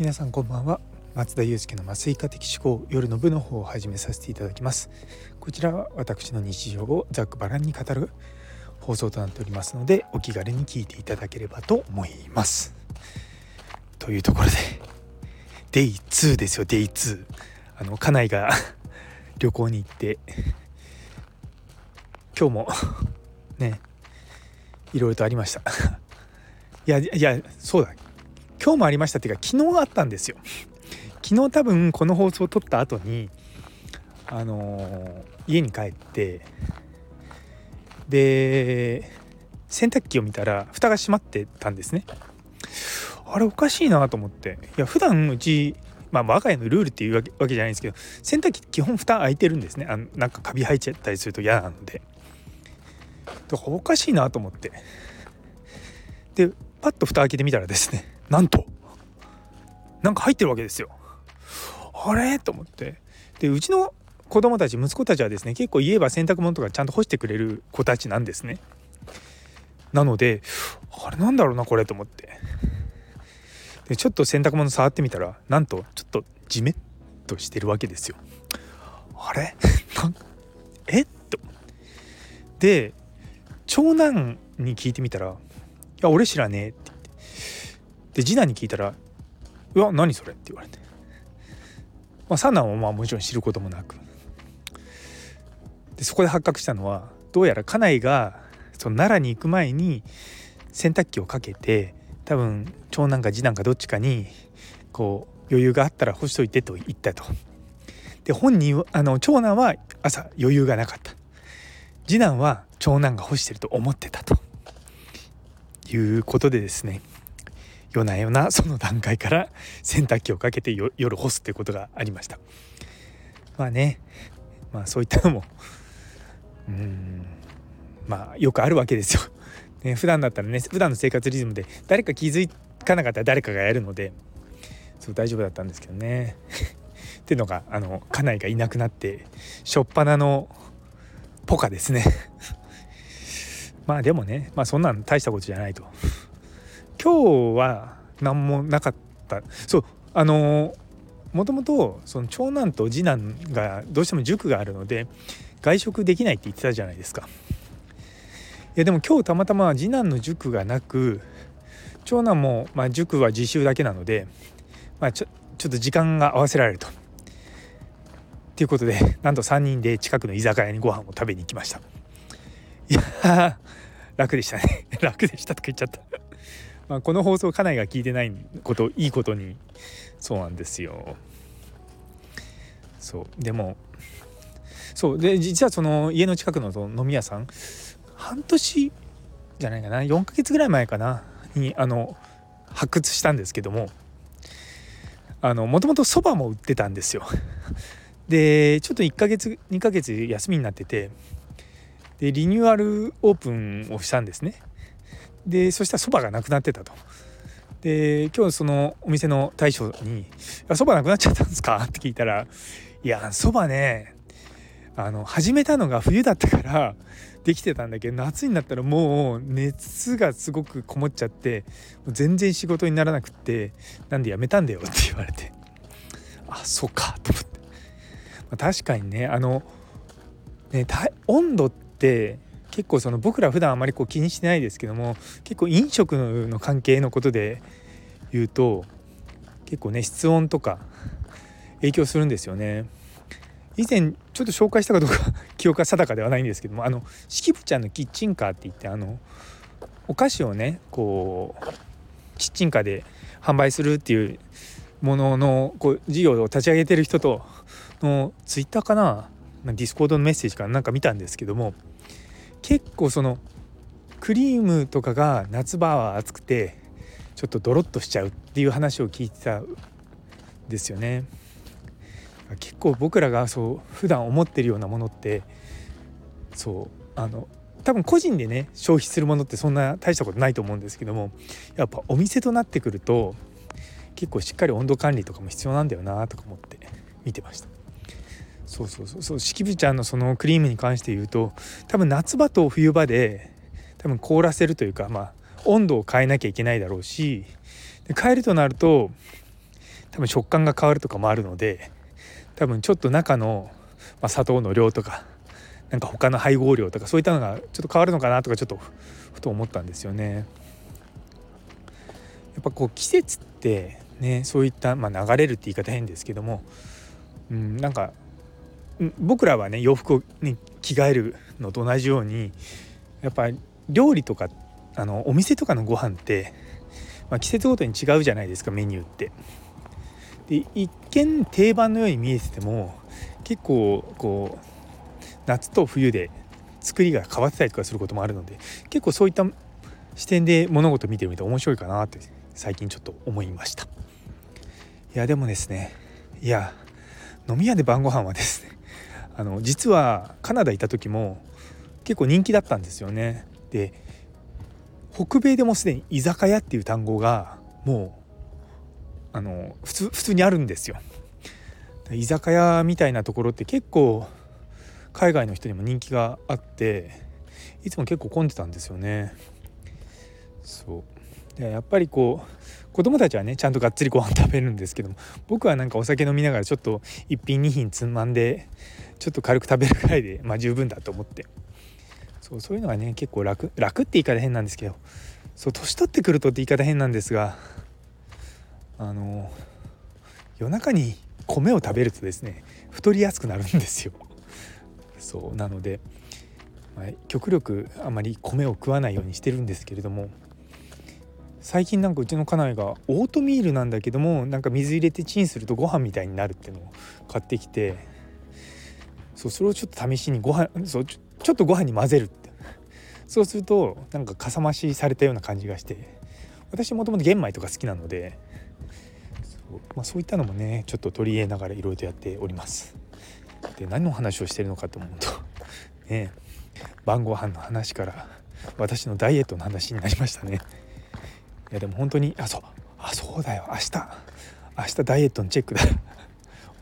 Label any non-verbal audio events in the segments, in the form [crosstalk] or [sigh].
皆さんこんばんは。松田祐介の麻酔科的思考夜の部の方を始めさせていただきます。こちらは私の日常をざっくばらんに語る放送となっておりますのでお気軽に聞いていただければと思います。というところでデイ2ですよデイ2あの家内が [laughs] 旅行に行って今日も [laughs] ねいろいろとありました。いやいやそうだ。今日もありましたっていうか昨日あったんですよ。昨日多分この放送を撮った後にあのー、家に帰ってで洗濯機を見たら蓋が閉まってたんですね。あれおかしいなと思って。いや普段うちまあ我が家のルールっていうわけじゃないんですけど洗濯機基本蓋開いてるんですね。あのなんかカビ生えちゃったりすると嫌なので。だかおかしいなと思って。でパッと蓋開けてみたらですね [laughs] なんとなんか入ってるわけですよ。あれ？と思ってでうちの子供たち息子たちはですね結構言えば洗濯物とかちゃんと干してくれる子たちなんですね。なのであれなんだろうなこれと思ってでちょっと洗濯物触ってみたらなんとちょっとジメッとしてるわけですよ。あれ？[laughs] え？っとで長男に聞いてみたら「や俺知らねえ」って言ってで次男に聞いたら「うわ何それ?」って言われて、まあ、三男はまあもちろん知ることもなく。でそこで発覚したのはどうやら家内がその奈良に行く前に洗濯機をかけて多分長男か次男かどっちかにこう余裕があったら干しといてと言ったと。で本人あの長男は朝余裕がなかった。次男は長男が干してると思ってたと。いうことでですね夜な夜なその段階から洗濯機をかけて夜干すっていうことがありました。まあねまあそういったのもうんまあよくあるわけですよ、ね、普段だったらね普段の生活リズムで誰か気づかなかったら誰かがやるのでそう大丈夫だったんですけどね。[laughs] っていうのがあの家内がいなくなって初っ端のポカですね。まあでもねまあそんなん大したことじゃないと [laughs] 今日は何もなかったそうあのもともとその長男と次男がどうしても塾があるので外食できないって言ってたじゃないですか。いやでも今日たまたま次男の塾がなく長男もまあ塾は自習だけなので、まあ、ちょちょっと時間が合わせられると。ということでなんと3人で近くの居酒屋にご飯を食べに行きました。や楽でしたね。[laughs] 楽でしたとか言っちゃった。まあ、この放送家内が聞いてないこといいことにそうなんですよ。そう。でもそう。で実はその家の近くの飲み屋さん半年じゃないかな？4ヶ月ぐらい前かな？にあの発掘したんですけどももともとそばも売ってたんですよ。でちょっと1ヶ月2ヶ月休みになっててでリニューアルオープンをしたんですね。でそしたらそばがなくなってたと。で今日そのお店の大将に「そばなくなっちゃったんですか?」って聞いたら「いやそばねあの始めたのが冬だったからできてたんだけど夏になったらもう熱がすごくこもっちゃって全然仕事にならなくってなんでやめたんだよ」って言われてあそっかと思って、まあ、確かにねあのね温度って結構その僕ら普段あまりこう気にしてないですけども結構飲食の関係のことで言うと結構ね室温とか影響するんですよね。以前ちょっと紹介したかどうか [laughs] 記憶が定かではないんですけどもあの式部ちゃんのキッチンカーって言ってあのお菓子をねこうキッチンカーで販売するっていうもののこう事業を立ち上げてる人とのツイッターかなディスコードのメッセージかなんか見たんですけども結構そのクリームとかが夏場は暑くてちょっとドロッとしちゃうっていう話を聞いてたんですよね。結構僕らがそう普段思ってるようなものってそうあの多分個人でね消費するものってそんな大したことないと思うんですけどもやっぱお店となってくると結構しっかり温度管理とかも必要なんだよなとか思って見てました。そうそうそうそう式部ちゃんのそのクリームに関して言うと多分夏場と冬場で多分凍らせるというかまあ温度を変えなきゃいけないだろうしで変えるとなると多分食感が変わるとかもあるので多分ちょっと中の、まあ、砂糖の量とかなんか他の配合量とかそういったのがちょっと変わるのかなとかちょっとふと思ったんですよね。やっぱこう季節ってねそういった、まあ、流れるって言い方変ですけども、うん、なんか僕らはね洋服に着替えるのと同じようにやっぱ料理とかあのお店とかのご飯って、まあ、季節ごとに違うじゃないですかメニューって。で一見定番のように見えてても結構こう夏と冬で作りが変わってたりとかすることもあるので結構そういった視点で物事見てみて面白いかなって最近ちょっと思いましたいやでもですねいや飲み屋で晩ご飯はですねあの実はカナダいた時も結構人気だったんですよね。で北米でもすでに居酒屋っていう単語がもうあの普通普通にあるんですよ。居酒屋みたいなところって結構海外の人にも人気があっていつも結構混んでたんですよね。そう。でやっぱりこう子供たちはねちゃんとがっつりご飯食べるんですけども僕はなんかお酒飲みながらちょっと1品2品つまんでちょっと軽く食べるくらいでまあ十分だと思って。そうそういうのはね結構楽。楽って言い方変なんですけど。そう年取ってくるとって言い方変なんですがあの夜中に米を食べるとですね太りやすくなるんですよ。[laughs] そうなので、まあ、極力あまり米を食わないようにしてるんですけれども最近なんかうちの家内がオートミールなんだけどもなんか水入れてチンするとご飯みたいになるっていうのを買ってきてそうそれをちょっと試しにご飯そうちょっとご飯に混ぜるって。そうするとなんかかさ増しされたような感じがして。私もともと玄米とか好きなのでそう,、まあ、そういったのもねちょっと取り入れながらいろいろとやっております。で何の話をしてるのかと思うと [laughs] ね晩ご飯の話から私のダイエットの話になりましたね。いやでも本当にあそうあそうだよ。明日明日ダイエットのチェックだ。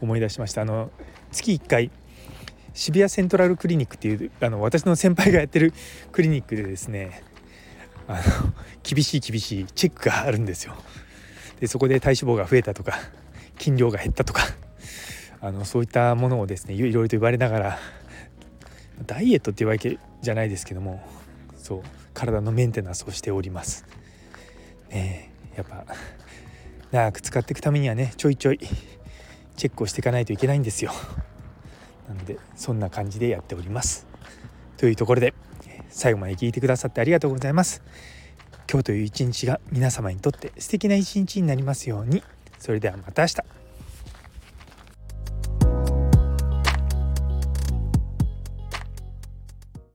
思い出しました。あの月1回渋谷セントラルクリニックっていうあの私の先輩がやってるクリニックでですねあの厳しい厳しいチェックがあるんですよでそこで体脂肪が増えたとか筋量が減ったとかあのそういったものをですねいろいろと言われながらダイエットっていうわけじゃないですけどもそう体のメンテナンスをしております。ねやっぱ長く使っていくためにはねちょいちょいチェックをしていかないといけないんですよ。なのでそんな感じでやっております。というところで最後まで聞いてくださってありがとうございます。今日という一日が皆様にとって素敵な一日になりますように。それではまた明日。